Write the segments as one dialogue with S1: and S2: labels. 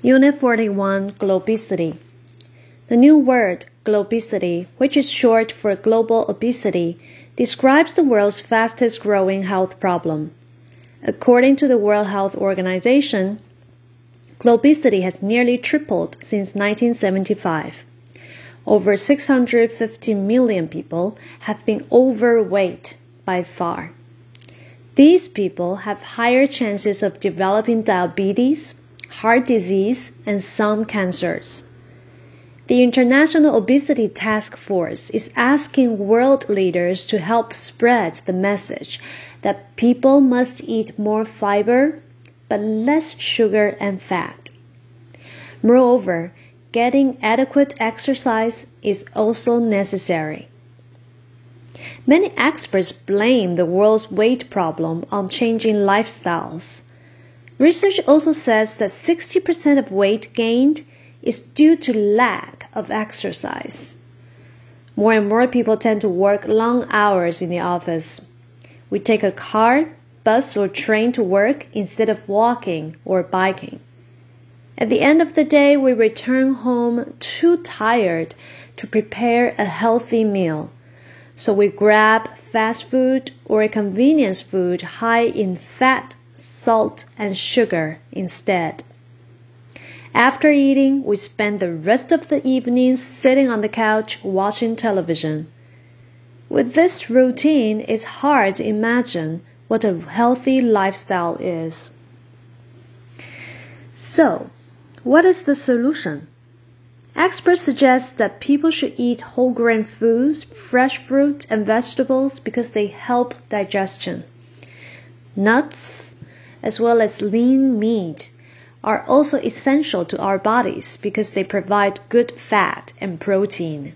S1: Unit 41 Globesity. The new word, globesity, which is short for global obesity, describes the world's fastest growing health problem. According to the World Health Organization, globesity has nearly tripled since 1975. Over 650 million people have been overweight by far. These people have higher chances of developing diabetes, heart disease, and some cancers. The International Obesity Task Force is asking world leaders to help spread the message that people must eat more fiber but less sugar and fat. Moreover, getting adequate exercise is also necessary. Many experts blame the world's weight problem on changing lifestyles. Research also says that 60% of weight gained is due to lack of exercise. More and more people tend to work long hours in the office. We take a car, bus, or train to work instead of walking or biking. At the end of the day, we return home too tired to prepare a healthy meal. So we grab fast food or a convenience food high in fat salt, and sugar instead. After eating, we spend the rest of the evening sitting on the couch watching television. With this routine, it's hard to imagine what a healthy lifestyle is. So, what is the solution? Experts suggest that people should eat whole grain foods, fresh fruit, and vegetables because they help digestion. Nuts, as well as lean meat, are also essential to our bodies because they provide good fat and protein.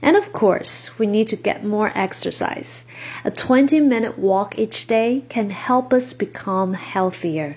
S1: And of course, we need to get more exercise. A 20 minute walk each day can help us become healthier.